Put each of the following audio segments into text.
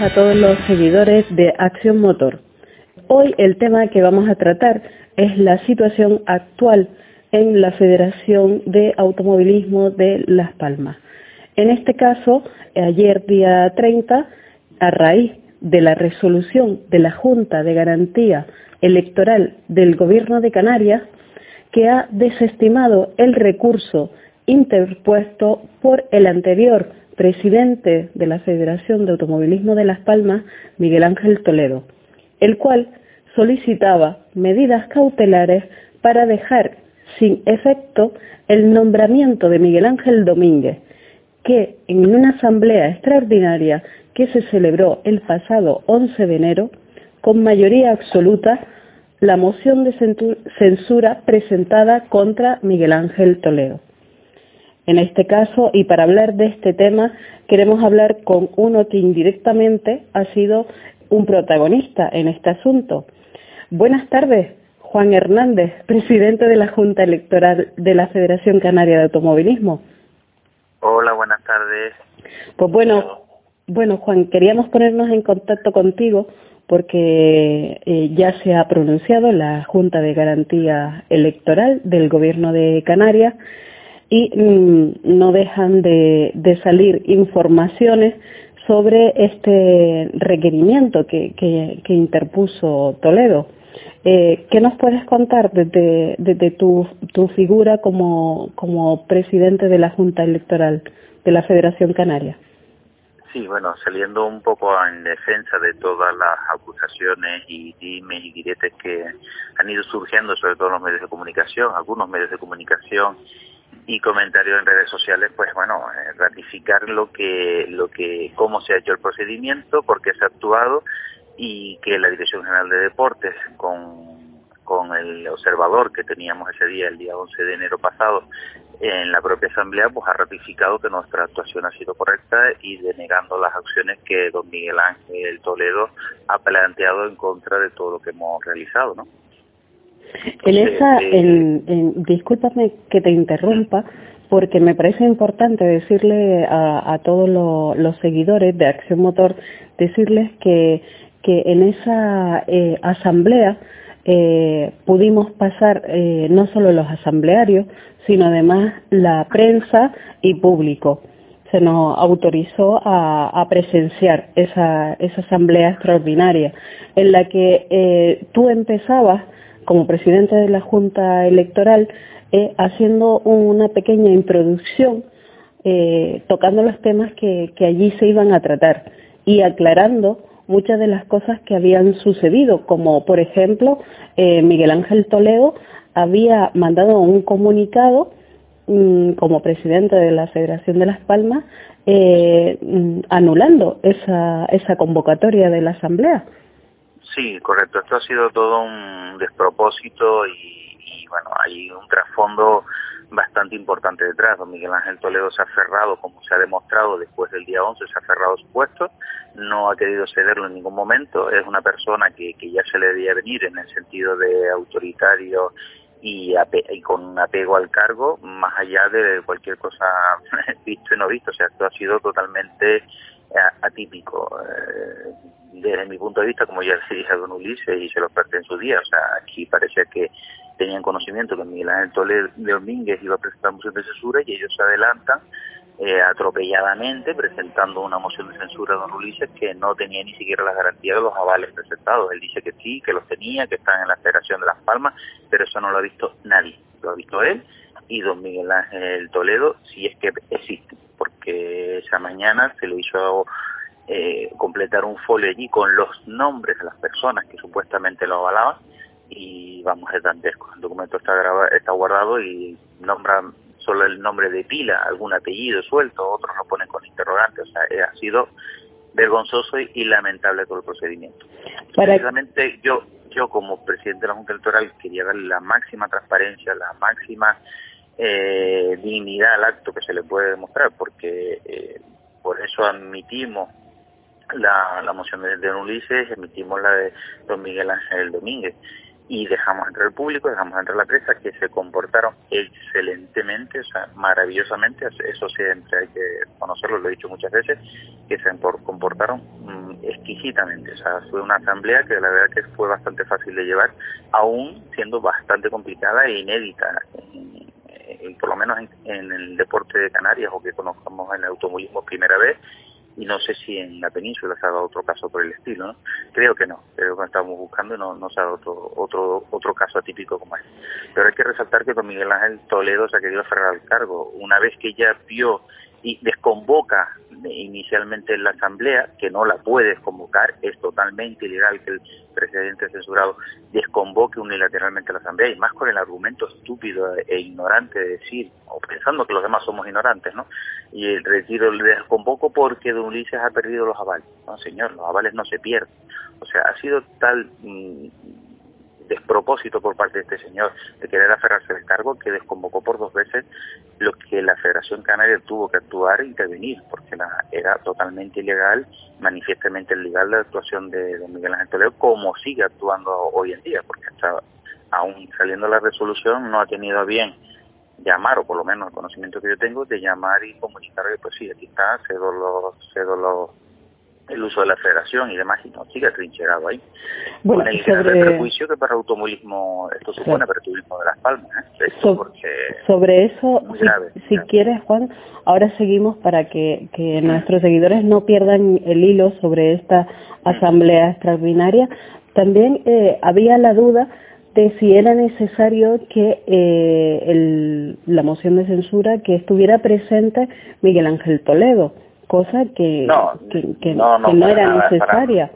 A todos los seguidores de Acción Motor. Hoy el tema que vamos a tratar es la situación actual en la Federación de Automovilismo de Las Palmas. En este caso, ayer día 30, a raíz de la resolución de la Junta de Garantía Electoral del Gobierno de Canarias, que ha desestimado el recurso interpuesto por el anterior presidente de la Federación de Automovilismo de Las Palmas, Miguel Ángel Toledo, el cual solicitaba medidas cautelares para dejar sin efecto el nombramiento de Miguel Ángel Domínguez, que en una asamblea extraordinaria que se celebró el pasado 11 de enero, con mayoría absoluta, la moción de censura presentada contra Miguel Ángel Toledo. En este caso, y para hablar de este tema, queremos hablar con uno que indirectamente ha sido un protagonista en este asunto. Buenas tardes, Juan Hernández, presidente de la Junta Electoral de la Federación Canaria de Automovilismo. Hola, buenas tardes. Pues bueno, bueno Juan, queríamos ponernos en contacto contigo porque eh, ya se ha pronunciado la Junta de Garantía Electoral del Gobierno de Canarias y mm, no dejan de, salir informaciones sobre este requerimiento que, interpuso Toledo. Eh, ¿Qué nos puedes contar desde, tu, figura como, presidente de la Junta Electoral de la Federación Canaria? Sí, bueno, saliendo un poco en defensa de todas las acusaciones y dimes y diretes que han ido surgiendo, sobre todo en los medios de comunicación, algunos medios de comunicación y comentarios en redes sociales, pues bueno, eh, ratificar lo que, lo que, cómo se ha hecho el procedimiento, por qué se ha actuado y que la Dirección General de Deportes con, con el observador que teníamos ese día, el día 11 de enero pasado, en la propia Asamblea, pues ha ratificado que nuestra actuación ha sido correcta y denegando las acciones que don Miguel Ángel Toledo ha planteado en contra de todo lo que hemos realizado, ¿no? En esa, en, discúlpame que te interrumpa, porque me parece importante decirle a, todos los seguidores de Acción Motor, decirles que, que en esa eh, asamblea eh, pudimos pasar eh, no solo los asamblearios, sino además la prensa y público. Se nos autorizó a, a presenciar esa, esa asamblea extraordinaria en la que tú empezabas como presidente de la Junta Electoral, eh, haciendo una pequeña introducción, eh, tocando los temas que, allí se iban a tratar y aclarando muchas de las cosas que habían sucedido, como por ejemplo eh, Miguel Ángel Toledo había mandado un comunicado mm, como presidente de la Federación de Las Palmas mm, anulando esa convocatoria de la Asamblea. Sí, correcto. Esto ha sido todo un despropósito y, bueno, hay un trasfondo bastante importante detrás. Don Miguel Ángel Toledo se ha cerrado, como se ha demostrado después del día 11, se ha cerrado su puesto, no ha querido cederlo en ningún momento. Es una persona que, que ya se le debía venir en el sentido de autoritario y, con un apego al cargo, más allá de cualquier cosa visto y no visto. O sea, esto ha sido totalmente eh, atípico. Eh, desde mi punto de vista, como ya se dije a don Ulises y se lo expresé en su día, o sea, aquí parecía que tenían conocimiento que Miguel Ángel Toledo Domínguez iba a presentar moción de censura y ellos se adelantan eh, atropelladamente presentando una moción de censura a don Ulises que no tenía ni siquiera la garantía de los avales presentados. Él dice que sí, que los tenía, que están en la Federación de Las Palmas, pero eso no lo ha visto nadie. Lo ha visto él y don Miguel Ángel Toledo, si es que existe, porque esa mañana se lo hizo eh, completar un folio allí con los nombres de las personas que supuestamente lo avalaban y vamos, es dantesco. El documento está, está guardado y nombra solo el nombre de pila, algún apellido suelto, otros lo ponen con interrogante, o sea, eh, ha sido vergonzoso y, lamentable todo el procedimiento. Precisamente yo, yo como presidente de la Junta Electoral quería darle la máxima transparencia, la máxima eh, dignidad al acto que se le puede demostrar, porque eh, por eso admitimos la, la moción de, Don Ulises, emitimos la de Don Miguel Ángel Domínguez. y dejamos entrar el público, dejamos entrar la prensa, que se comportaron excelentemente, o sea, maravillosamente, eso siempre hay que conocerlo, lo he dicho muchas veces, que se comportaron mm, exquisitamente, o sea, fue una asamblea que la verdad que fue bastante fácil de llevar, aún siendo bastante complicada e inédita, por lo menos en, en, el deporte de Canarias o que conozcamos en el automovilismo primera vez, y no sé si en la península se ha dado otro caso por el estilo, ¿no? Creo que no, creo que estamos buscando no, no se ha dado otro, otro, otro caso atípico como este. Pero hay que resaltar que don Miguel Ángel Toledo se ha querido aferrar al cargo. Una vez que ya vio y desconvoca inicialmente en la Asamblea, que no la puede desconvocar, es totalmente ilegal que el presidente censurado desconvoque unilateralmente la Asamblea, y más con el argumento estúpido e ignorante de decir, o pensando que los demás somos ignorantes, ¿no? Y el retiro le desconvoco porque don Ulises ha perdido los avales. No, señor, los avales no se pierden. O sea, ha sido tal mm, despropósito por parte de este señor de querer aferrarse al cargo que desconvocó por dos veces lo que la Federación Canaria tuvo que actuar e intervenir, porque era totalmente ilegal, manifiestamente ilegal la actuación de, Miguel Ángel Toledo, como sigue actuando hoy en día, porque hasta aún saliendo la resolución no ha tenido bien llamar, o por lo menos el conocimiento que yo tengo, de llamar y comunicar que pues sí, aquí está, cedo los, cedo los el uso de la federación y demás, y no sigue trincherado ahí. Bueno, Con el sobre... prejuicio que para el automovilismo esto supone para el turismo de Las Palmas. ¿eh? sobre eso, si, quieres, Juan, ahora seguimos para que, que nuestros seguidores no pierdan el hilo sobre esta asamblea extraordinaria. También eh, había la duda de si era necesario que eh, el, la moción de censura que estuviera presente Miguel Ángel Toledo cosa que no, que, no, era necesaria.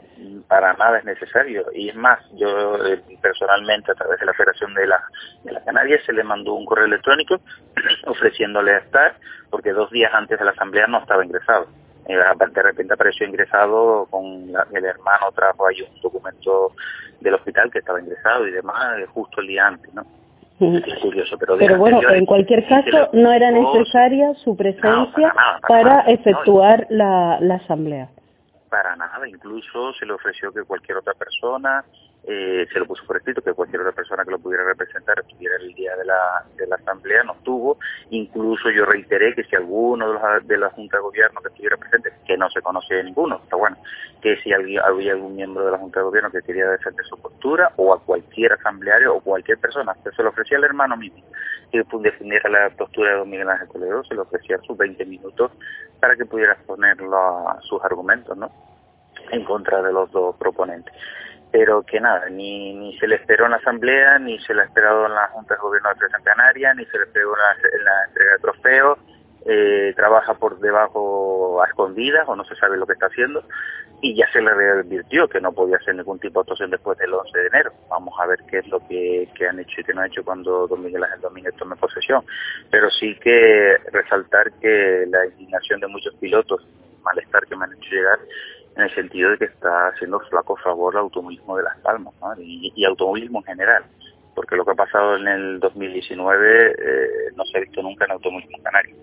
Para, nada es necesario. Y es más, yo eh, personalmente a través de la Federación de, la, de las Canarias se le mandó un correo electrónico ofreciéndole estar, porque dos días antes de la asamblea no estaba ingresado. Eh, de repente apareció ingresado con el hermano trajo ahí un documento del hospital que estaba ingresado y demás eh, justo el día antes, ¿no? Curioso, pero, bueno, en cualquier caso no era necesaria su presencia para, efectuar la, la asamblea. Para nada, incluso se le ofreció que cualquier otra persona eh, se lo puso por escrito que cualquier otra persona que lo pudiera representar estuviera el día de la, de la asamblea, no estuvo. Incluso yo reiteré que si alguno de, los, de la Junta de Gobierno que estuviera presente, que no se conoce ninguno, está bueno, que si había, algún miembro de la Junta de Gobierno que quería defender su postura, o a cualquier asambleario o cualquier persona, se lo ofrecía al hermano mismo, que defendiera la postura de don Miguel Ángel Toledo, se le ofrecía sus 20 minutos para que pudiera exponer sus argumentos, ¿no? en contra de los dos proponentes pero que nada, ni, ni se le esperó en la asamblea, ni se le ha esperado en la Junta de Gobierno de San Canaria, ni se le esperó en la, entrega de trofeos, eh, trabaja por debajo a escondidas o no se sabe lo que está haciendo y ya se le advirtió que no podía hacer ningún tipo de actuación después del 11 de enero. Vamos a ver qué es lo que, han hecho y qué no ha hecho cuando Don Miguel Ángel Domínguez tome posesión. Pero sí que resaltar que la indignación de muchos pilotos, malestar que me han hecho llegar, en el sentido de que está haciendo flaco favor al automovilismo de Las Palmas y, automovilismo en general, porque lo que ha pasado en el 2019 eh, no se ha visto nunca en automovilismo canario.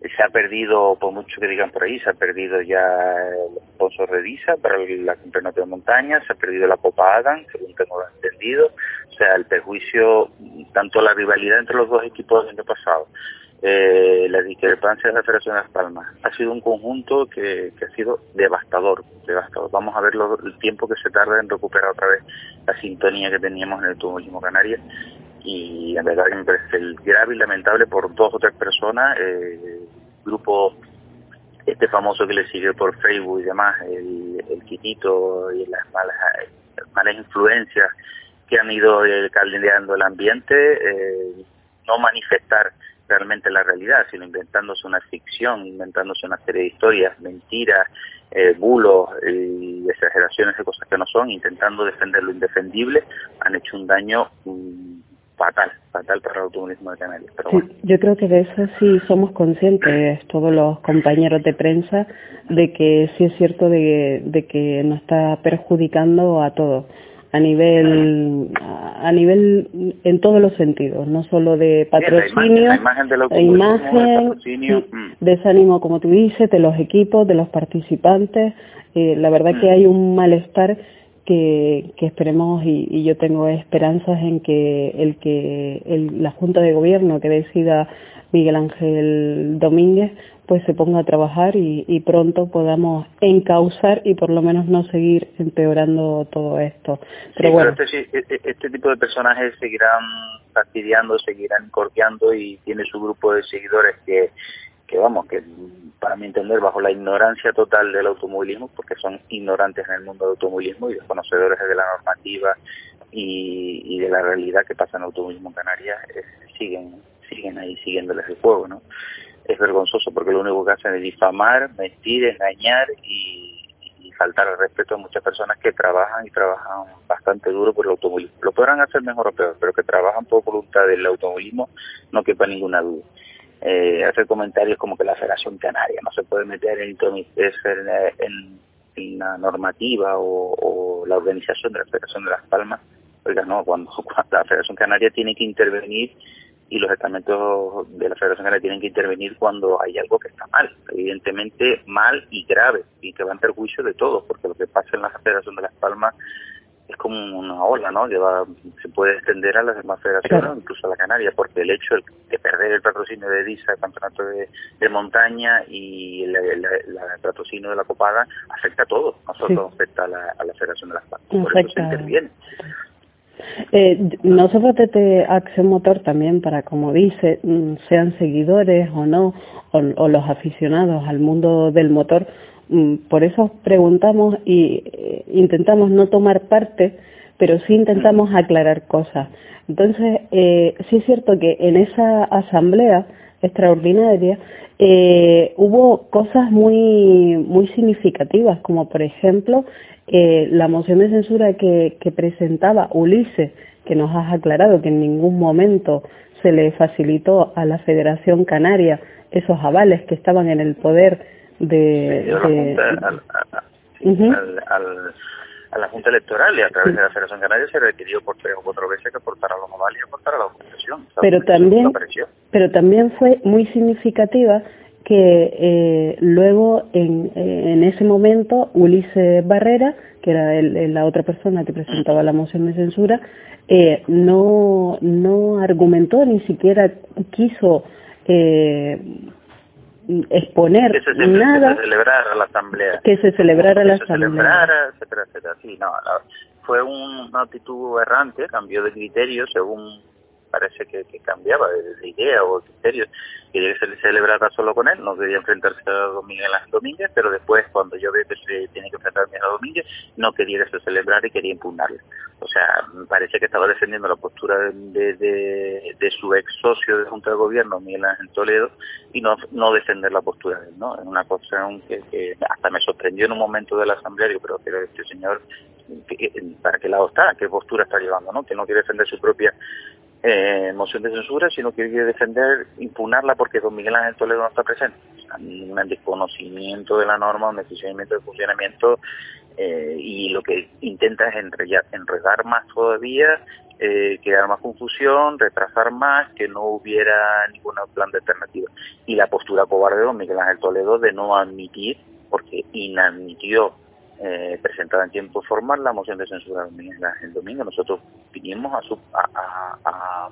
Se ha perdido, por mucho que digan por ahí, se ha perdido ya el sponsor de Disa para la campeonato de montaña, se ha perdido la Copa Adam, según tengo entendido. O sea, el perjuicio, tanto la rivalidad entre los dos equipos del año pasado, eh, la discrepancia de la Federación de Las Palmas. Ha sido un conjunto que, ha sido devastador, devastador. Vamos a ver el tiempo que se tarda en recuperar otra vez la sintonía que teníamos en el automovilismo canario y la verdad que me parece el grave y lamentable por dos o tres personas, eh, grupo este famoso que le sigue por Facebook y demás, el, el quitito y las malas, malas influencias que han ido eh, caldeando el ambiente, eh, no manifestar realmente la realidad, sino inventándose una ficción, inventándose una serie de historias, mentiras, eh, bulos y exageraciones de cosas que no son, intentando defender lo indefendible, han hecho un daño mm, fatal, fatal para el automovilismo de Canarias. Pero Yo creo que de eso sí somos conscientes, todos los compañeros de prensa, de que sí es cierto de, de que nos está perjudicando a todos a nivel a nivel en todos los sentidos no solo de patrocinio la imagen, de imagen, mm. desánimo como tú dices de los equipos de los participantes eh, la verdad que mm. hay un malestar que, que esperemos y, y, yo tengo esperanzas en que el que el, la Junta de Gobierno que decida Miguel Ángel Domínguez pues se ponga a trabajar y, y, pronto podamos encauzar y por lo menos no seguir empeorando todo esto. Pero bueno. este, este, este, tipo de personajes seguirán fastidiando, seguirán corteando y tiene su grupo de seguidores que, que vamos, que para mi entender bajo la ignorancia total del automovilismo, porque son ignorantes en el mundo del automovilismo y desconocedores de la normativa y, de la realidad que pasa en el automovilismo en Canarias, eh, siguen siguen ahí siguiéndoles el juego, ¿no? Es vergonzoso porque lo único que hacen es difamar, mentir, engañar y, y faltar al respeto a muchas personas que trabajan y trabajan bastante duro por el automovilismo. Lo podrán hacer mejor o peor, pero que trabajan por voluntad del automovilismo no quepa ninguna duda. Eh, hacer comentarios como que la Federación Canaria no se puede meter en, en, en la normativa o, o, la organización de la Federación de Las Palmas. Oiga, no, cuando, cuando la Federación Canaria tiene que intervenir y los estamentos de la Federación Canaria tienen que intervenir cuando hay algo que está mal, evidentemente mal y grave, y que va en perjuicio de todos, porque lo que pasa en la Federación de Las Palmas es como una ola, ¿no? Que va, se puede extender a las demás federaciones, claro. incluso a la Canaria, porque el hecho de perder el patrocinio de DISA, el campeonato de, de montaña y el, el, el, patrocinio de la Copada, afecta a todos, no solo sí. afecta a la, a la Federación de Las Palmas, por eso se interviene. Eh, nosotros desde Acción Motor también para, como dice, mm, sean seguidores o no, o, o los aficionados al mundo del motor, por eso preguntamos y eh, intentamos no tomar parte, pero sí intentamos aclarar cosas. Entonces, eh, sí es cierto que en esa asamblea extraordinaria eh, hubo cosas muy muy significativas, como por ejemplo eh, la moción de censura que, que presentaba Ulises, que nos has aclarado que en ningún momento se le facilitó a la Federación Canaria esos avales que estaban en el poder de... Sí, de al, al, uh -huh. al, al, a la Junta Electoral y a través de la Federación Canaria se requirió por tres o cuatro veces que aportara los avales y aportara la documentación. Pero también, pero también fue muy significativa que eh, luego en, eh, en ese momento Ulises Barrera, que era el, la otra persona que presentaba la moción de censura, eh, no, no argumentó ni siquiera quiso eh, exponer que se, nada que se celebrara la asamblea. que se celebrara que la se asamblea. celebrara, etcétera etcétera. Sí no la, fue un, una actitud errante cambió de criterio según parece que, cambiaba de, de, idea o de criterio, quería que se le celebrara solo con él, no quería enfrentarse a Domínguez Ángel Domínguez, pero después cuando yo veo que se tiene que enfrentar a Domínguez, no quería que se celebrara y quería impugnarle. O sea, me parece que estaba defendiendo la postura de, su ex socio de Junta de Gobierno, Miguel Ángel Toledo, y no, no defender la postura de él, ¿no? Es una cosa que, hasta me sorprendió en un momento de la asamblea, yo creo que este señor, ¿para qué lado está? ¿Qué postura está llevando, no? Que no quiere defender su propia eh, moción de censura, sino que quiere defender, impugnarla porque don Miguel Ángel Toledo no está presente. Un desconocimiento de la norma, un desconocimiento de funcionamiento eh, y lo que intenta es enredar, más todavía, eh, crear más confusión, retrasar más, que no hubiera ningún plan de alternativa. Y la postura cobarde de don Miguel Ángel Toledo de no admitir, porque inadmitió eh, presentada en tiempo formal la moción de censura el domingo. Nosotros vinimos a,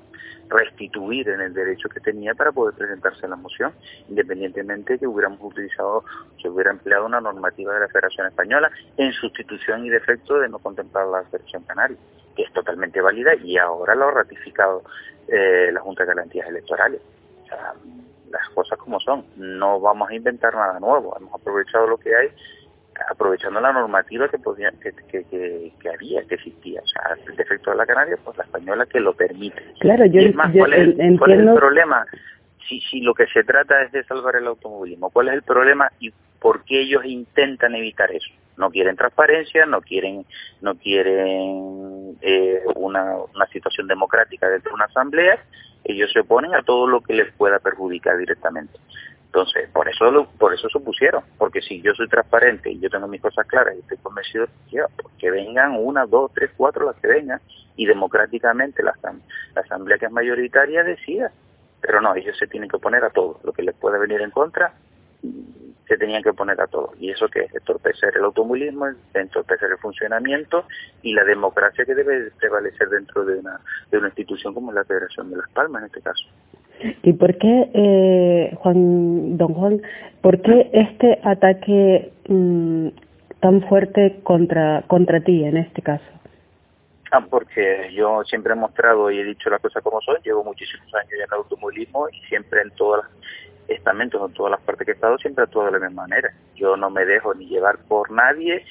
restituir en el derecho que tenía para poder presentarse la moción, independientemente que hubiéramos utilizado, se hubiera empleado una normativa de la Federación Española en sustitución y defecto de no contemplar la Federación Canaria, que es totalmente válida y ahora lo ha ratificado eh, la Junta de Garantías Electorales. O sea, las cosas como son, no vamos a inventar nada nuevo, hemos aprovechado lo que hay aprovechando la normativa que podía que, que, que, que, había, que existía. O sea, el defecto de la Canaria, pues la española que lo permite. Claro, yo, es más, yo ¿cuál, es, entiendo... ¿cuál es el problema? Si, si lo que se trata es de salvar el automovilismo, ¿cuál es el problema y por qué ellos intentan evitar eso? No quieren transparencia, no quieren, no quieren eh, una, una situación democrática dentro de una asamblea, ellos se oponen a todo lo que les pueda perjudicar directamente. Entonces, por eso lo, por eso se opusieron, porque si yo soy transparente y yo tengo mis cosas claras y estoy convencido, pues que vengan una, dos, tres, cuatro las que vengan y democráticamente la, asamblea que es mayoritaria decida. Pero no, ellos se tienen que oponer a todo, lo que les pueda venir en contra, se tenían que poner a todos. ¿Y eso que es? Entorpecer el automovilismo, entorpecer el funcionamiento y la democracia que debe prevalecer dentro de una, de una institución como la Federación de Las Palmas en este caso. ¿Y por qué, eh, Juan, don Juan, por qué este ataque mm, tan fuerte contra, contra ti en este caso? Ah, porque yo siempre he mostrado y he dicho las cosas como son, llevo muchísimos años en el automovilismo y siempre en todos los estamentos, en todas las partes que he estado, siempre he actuado de la misma manera. Yo no me dejo ni llevar por nadie,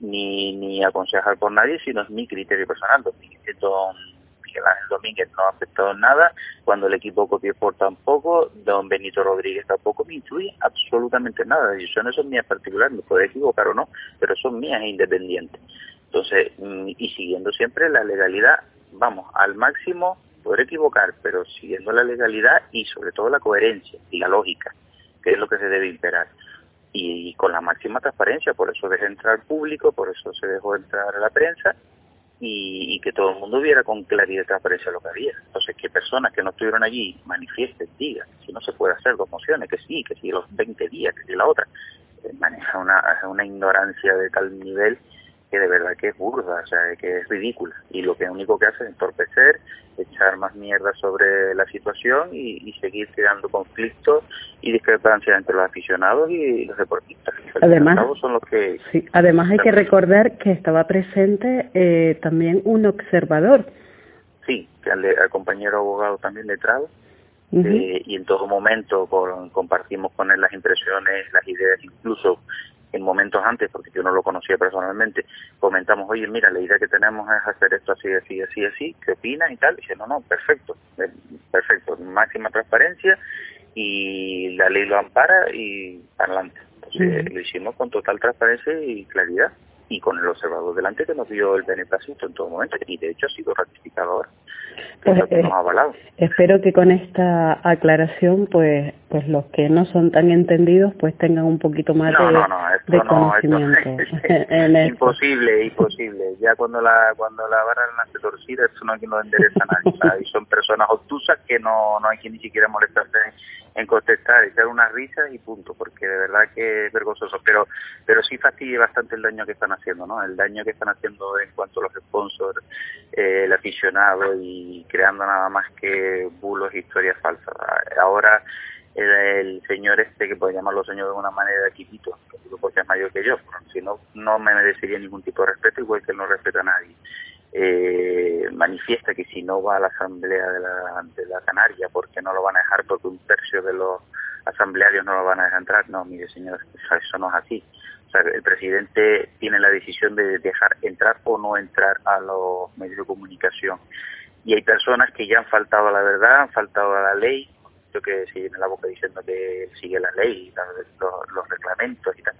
ni, ni aconsejar por nadie, sino es mi criterio personal. Don Miguel Ángel Domínguez no en nada, cuando el equipo por tampoco, don Benito Rodríguez tampoco me influye absolutamente nada. Las decisiones son mías particulares, me puede equivocar o no, pero son mías e independientes. Entonces, mm, y siguiendo siempre la legalidad, vamos, al máximo, poder equivocar, pero siguiendo la legalidad y sobre todo la coherencia y la lógica, que es lo que se debe imperar. Y, con la máxima transparencia, por eso dejé entrar público, por eso se dejó entrar a la prensa y, que todo el mundo viera con claridad y transparencia lo que había. Entonces, que personas que no estuvieron allí manifiesten, digan, si no se puede hacer dos mociones, que sí, que sí los 20 días, que sí la otra. Eh, maneja una, una ignorancia de tal nivel que de verdad que es burda, o sea, que es ridícula. Y lo que único que hace es entorpecer, echar más mierda sobre la situación y, seguir creando conflictos y discrepancias entre los aficionados y los deportistas. Además, son los que sí, además hay que recordar que estaba presente eh, también un observador. Sí, al, compañero abogado también letrado. eh, y en todo momento compartimos con él las impresiones, las ideas, incluso en momentos antes, porque yo no lo conocía personalmente, comentamos, oye, mira, la idea que tenemos es hacer esto así, así, así, así, ¿qué opinas y tal? Y dice, no, no, perfecto, eh, perfecto, máxima transparencia y la ley lo ampara y adelante. Entonces lo hicimos con total transparencia y claridad y con el observador delante que nos dio el beneplácito en todo momento y de hecho ha sido ratificado ahora. Pues, eh, espero que con esta aclaración pues pues los que no son tan entendidos pues tengan un poquito más de, conocimiento. imposible, imposible. Ya cuando la cuando la vara nace torcida, eso no hay quien lo endereza a nadie. y son personas obtusas que no, no hay quien ni siquiera molestarse en contestar, echar unas risas y punto, porque de verdad que es vergonzoso, pero pero sí fastidia bastante el daño que están haciendo, ¿no? El daño que están haciendo en cuanto a los sponsors, eh, el aficionado y creando nada más que bulos e historias falsas. Ahora el, señor este, que puede llamarlo señor de una manera chiquito, porque es mayor que yo, si no, no me merecería ningún tipo de respeto, igual que él no respeta a nadie eh, manifiesta que si no va a la asamblea de la, de la Canaria, porque no lo van a dejar, porque un tercio de los asamblearios no lo van a dejar entrar. No, mire señor, eso no es así. O sea, el presidente tiene la decisión de dejar entrar o no entrar a los medios de comunicación. Y hay personas que ya han faltado a la verdad, han faltado a la ley, que sigue en la boca diciendo que sigue la ley, los, reglamentos y tal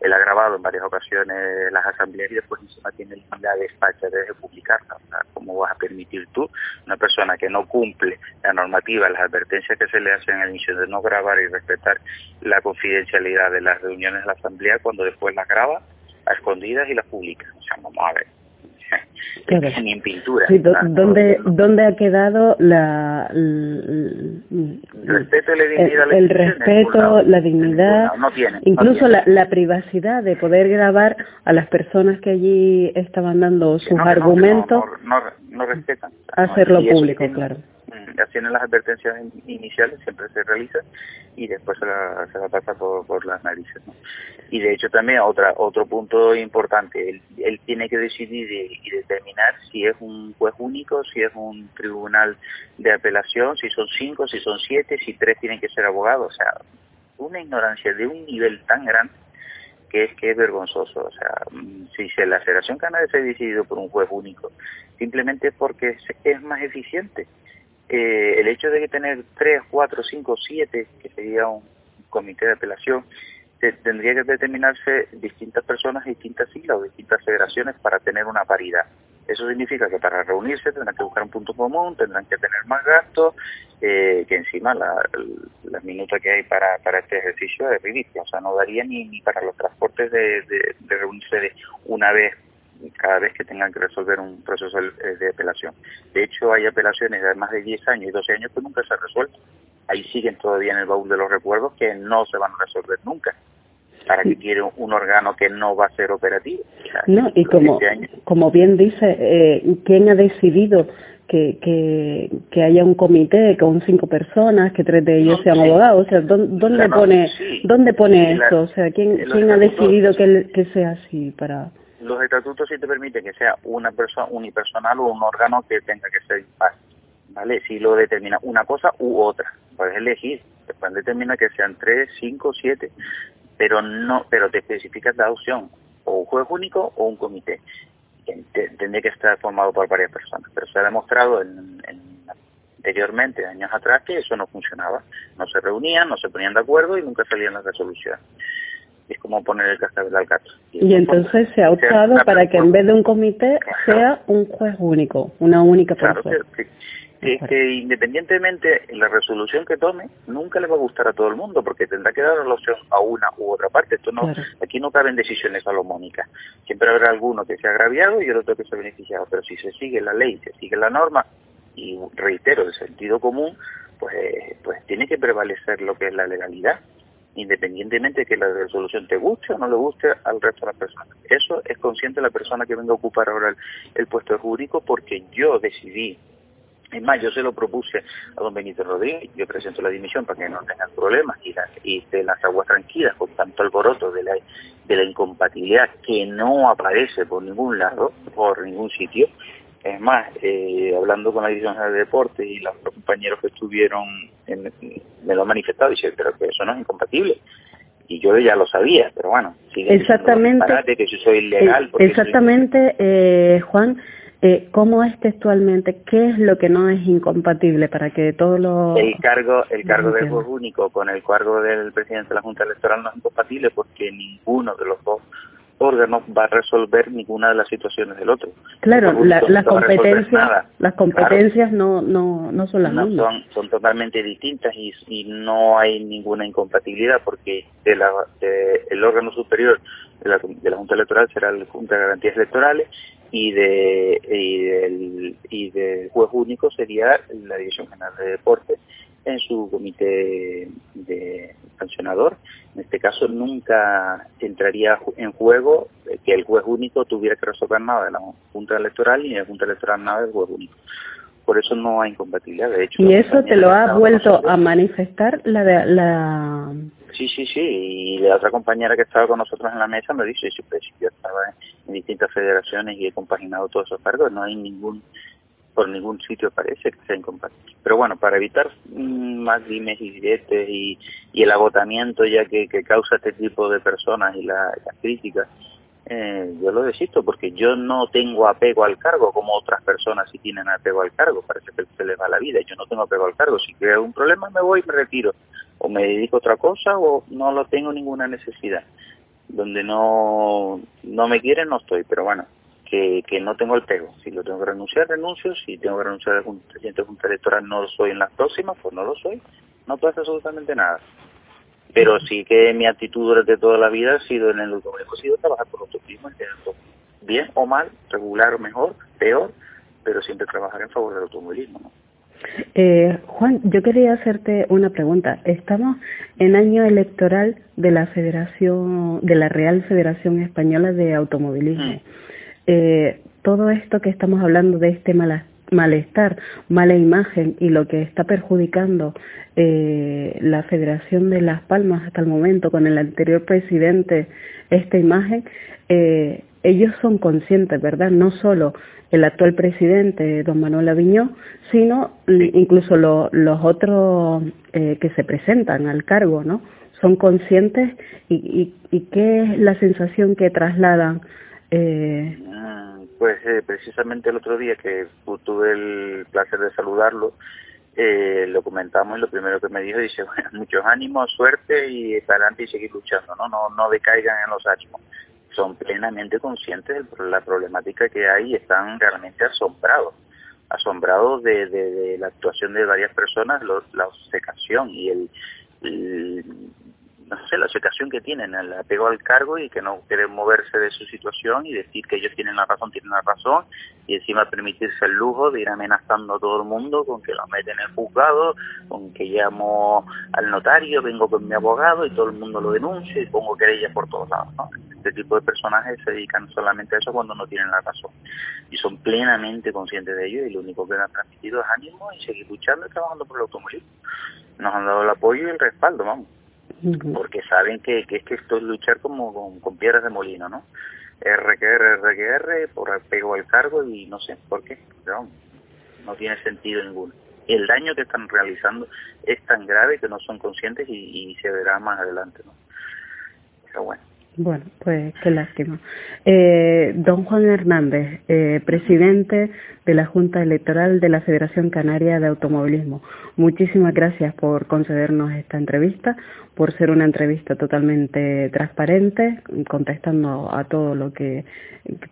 él ha grabado en varias ocasiones las asambleas y después encima tiene la despacha de publicarla. ¿Cómo vas a permitir tú, una persona que no cumple la normativa, las advertencias que se le hacen al inicio de no grabar y respetar la confidencialidad de las reuniones de la asamblea cuando después las graba a escondidas y las publica? O sea, vamos a ver ni en pintura. ¿dónde, ¿Dónde ha quedado la, el, respeto la dignidad? El, respeto, la dignidad, incluso La, la, privacidad de poder grabar a las personas que allí estaban dando sus argumentos. No, no, respetan. Hacerlo público, claro así en las advertencias iniciales siempre se realiza y después se la, se pasa por, las narices. Y de hecho también otra, otro punto importante, él, tiene que decidir y, determinar si es un juez único, si es un tribunal de apelación, si son cinco, si son siete, si tres tienen que ser abogados. O sea, una ignorancia de un nivel tan grande que es que es vergonzoso. O sea, si la Federación Canaria se ha decidido por un juez único, simplemente porque es más eficiente eh, el hecho de que tener tres, cuatro, cinco, siete, que sería un comité de apelación, tendría que determinarse distintas personas, distintas siglas o distintas federaciones para tener una paridad. Eso significa que para reunirse tendrán que buscar un punto común, tendrán que tener más gastos, eh, que encima la, las minutas que hay para, para este ejercicio es ridícula, o sea, no daría ni, para los transportes de, de, de reunirse de una vez cada vez que tengan que resolver un proceso de apelación. De hecho, hay apelaciones de más de 10 años y 12 años que nunca se han resuelto. Ahí siguen todavía en el baúl de los recuerdos que no se van a resolver nunca. ¿Para qué quiere un órgano que no va a ser operativo? no, y como, como bien dice, eh, ¿quién ha decidido que, que, que haya un comité con cinco personas, que tres de ellos sean abogados? O sea, ¿dónde, pone, ¿dónde pone esto? O sea, ¿quién, ¿quién ha decidido que, que sea así para...? Los estatutos sí te permiten que sea una persona unipersonal o un órgano que tenga que ser impar, ¿vale? Si lo determina una cosa u otra, puedes elegir, te pueden determinar que sean tres, cinco, siete, pero no, pero te especificas la opción, o un juez único o un comité. Tendría que estar formado por varias personas, pero se ha demostrado en, anteriormente, años atrás, que eso no funcionaba. No se reunían, no se ponían de acuerdo y nunca salían las resoluciones. Es como poner el cascabel al gato. Y, entonces se ha optado para que en vez de un comité sea un juez único, una única persona es que independientemente la resolución que tome, nunca le va a gustar a todo el mundo, porque tendrá que dar la opción a una u otra parte. Esto no, Aquí no caben decisiones salomónicas. Siempre habrá alguno que sea agraviado y el otro que sea beneficiado. Pero si se sigue la ley, se sigue la norma, y reitero, el sentido común, pues, pues tiene que prevalecer lo que es la legalidad independientemente de que la resolución te guste o no le guste al resto de las personas. Eso es consciente la persona que venga a ocupar ahora el, puesto de jurídico porque yo decidí es más, yo se lo propuse a don Benito Rodríguez, yo presento la dimisión para que no tengan problemas y, la, y de las aguas tranquilas con tanto alboroto de la incompatibilidad que no aparece por ningún lado, por ningún sitio. Es más, eh, hablando con la Dirección de Deportes y los, compañeros que estuvieron, me lo han manifestado y dicen, pero que eso no es incompatible y yo ya lo sabía, pero bueno, exactamente que yo soy ilegal. Exactamente, eh, Juan, eh, ¿Cómo es textualmente? ¿Qué es lo que no es incompatible para que todos los... El cargo, el cargo de juez único con el cargo del presidente de la Junta Electoral no es incompatible porque ninguno de los dos órganos va a resolver ninguna de las situaciones del otro. Claro, las competencias, las competencias no, no, no son las mismas. Son, son totalmente distintas y, y, no hay ninguna incompatibilidad porque de la, de, el órgano superior de la, de la Junta Electoral será la Junta de Garantías Electorales y de y del, y del juez único sería la Dirección General de Deportes en su comité de sancionador. En este caso nunca entraría en juego que el juez único tuviera que resolver nada de la Junta Electoral y de la Junta Electoral nada del juez único. Por eso no hay incompatibilidad, de hecho. ¿Y eso te lo ha vuelto a manifestar la, de, la Sí, sí, sí. Y la otra compañera que estaba con nosotros en la mesa me dice, sí, pues yo estaba en, distintas federaciones y he compaginado todos esos cargos, no hay ningún, por ningún sitio parece que sea incompatible. Pero bueno, para evitar mm, más dimes y diretes y, el agotamiento ya que, causa este tipo de personas y las críticas, eh, yo lo desisto porque yo no tengo apego al cargo como otras personas sí tienen apego al cargo, parece que se les va la vida, yo no tengo apego al cargo, si creo un problema me voy y me retiro, o me dedico a otra cosa o no lo tengo ninguna necesidad. Donde no, no me quieren no estoy, pero bueno, que, que no tengo el pego. Si lo tengo que renunciar, renuncio. Si tengo que renunciar al presidente de Junta Electoral, no lo soy en las próximas, pues no lo soy. No pasa absolutamente nada. Pero sí que mi actitud durante toda la vida ha sido en el automovilismo, ha sido trabajar por otro mismo, bien o mal, regular o mejor, peor, pero siempre trabajar en favor del automovilismo. ¿no? Eh, Juan, yo quería hacerte una pregunta. Estamos en año electoral de la Federación, de la Real Federación Española de Automovilismo. Mm. Eh, todo esto que estamos hablando de este malestar, mala imagen y lo que está perjudicando eh, la Federación de Las Palmas hasta el momento con el anterior presidente, esta imagen, eh, ellos son conscientes, ¿verdad? No solo el actual presidente, don Manuel Aviñó, sino incluso los otros eh, que se presentan al cargo, ¿no? Son conscientes y, y, qué es la sensación que trasladan. Eh... Ah, pues eh, precisamente el otro día que tuve el placer de saludarlo, eh, lo comentamos y lo primero que me dijo dice, bueno, muchos ánimos, suerte y adelante y seguir luchando, ¿no? No, no decaigan en los ánimos son plenamente conscientes de la problemática que hay y están realmente asombrados, asombrados de, la actuación de varias personas, la obsecación y el, no sé, la situación que tienen, el apego al cargo y que no quieren moverse de su situación y decir que ellos tienen la razón, tienen la razón y encima permitirse el lujo de ir amenazando a todo el mundo con que lo meten en el juzgado, con que llamo al notario, vengo con mi abogado y todo el mundo lo denuncia y pongo querellas por todos lados. Este tipo de personajes se dedican solamente a eso cuando no tienen la razón y son plenamente conscientes de ello y lo único que han transmitido es ánimo y seguir luchando y trabajando por el automovilismo. Nos han dado el apoyo y el respaldo, vamos porque saben que, que es que esto es luchar como con, piedras de molino, ¿no? RQR, RQR, por apego al cargo y no sé por qué, pero no tiene sentido ninguno. El daño que están realizando es tan grave que no son conscientes y, y se verá más adelante, ¿no? Pero bueno. Bueno, pues qué lástima. Eh, don Juan Hernández, eh, presidente de la Junta Electoral de la Federación Canaria de Automovilismo, muchísimas gracias por concedernos esta entrevista, por ser una entrevista totalmente transparente, contestando a todo lo que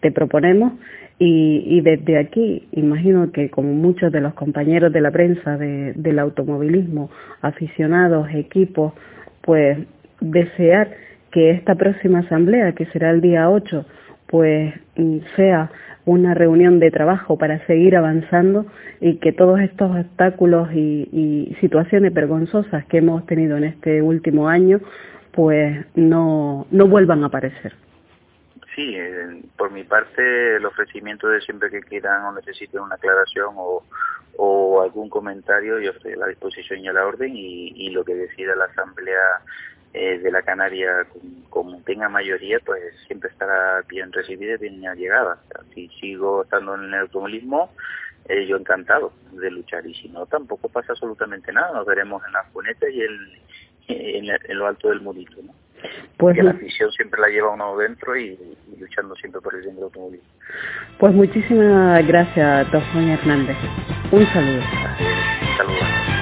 te proponemos. Y, y desde aquí, imagino que como muchos de los compañeros de la prensa de, del automovilismo, aficionados, equipos, pues desear que esta próxima asamblea, que será el día 8, pues mm, sea una reunión de trabajo para seguir avanzando y que todos estos obstáculos y, situaciones vergonzosas que hemos tenido en este último año pues no, no vuelvan a aparecer. Sí, por mi parte el ofrecimiento de siempre que quieran o necesiten una aclaración o, o algún comentario, yo estoy a la disposición y a la orden y lo que decida la Asamblea eh, de la Canaria, como tenga mayoría, pues siempre estará bien recibida y bien llegada. si sigo estando en el automovilismo, eh, yo encantado de luchar. Y si no, tampoco pasa absolutamente nada. Nos veremos en las cunetas y en, en, lo alto del murito. ¿no? Pues la afición siempre la lleva uno dentro y, luchando siempre por el bien del automovilismo. Pues muchísimas gracias, Juan Hernández. Un saludo. Un saludo.